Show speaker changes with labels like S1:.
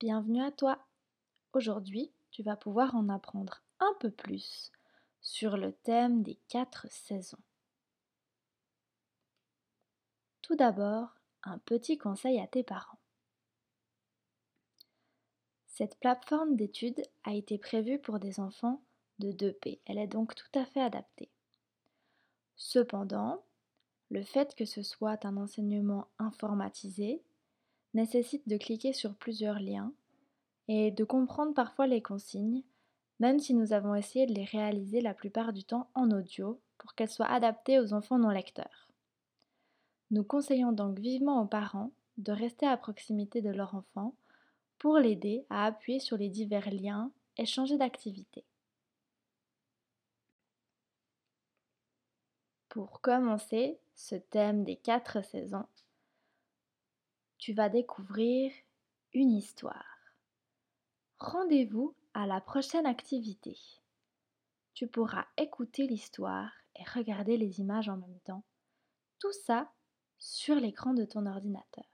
S1: bienvenue à toi. Aujourd'hui, tu vas pouvoir en apprendre un peu plus sur le thème des quatre saisons. Tout d'abord, un petit conseil à tes parents. Cette plateforme d'études a été prévue pour des enfants de 2P. Elle est donc tout à fait adaptée. Cependant, le fait que ce soit un enseignement informatisé nécessite de cliquer sur plusieurs liens et de comprendre parfois les consignes, même si nous avons essayé de les réaliser la plupart du temps en audio pour qu'elles soient adaptées aux enfants non lecteurs. Nous conseillons donc vivement aux parents de rester à proximité de leur enfant pour l'aider à appuyer sur les divers liens et changer d'activité. Pour commencer ce thème des quatre saisons, tu vas découvrir une histoire. Rendez-vous à la prochaine activité. Tu pourras écouter l'histoire et regarder les images en même temps. Tout ça sur l'écran de ton ordinateur.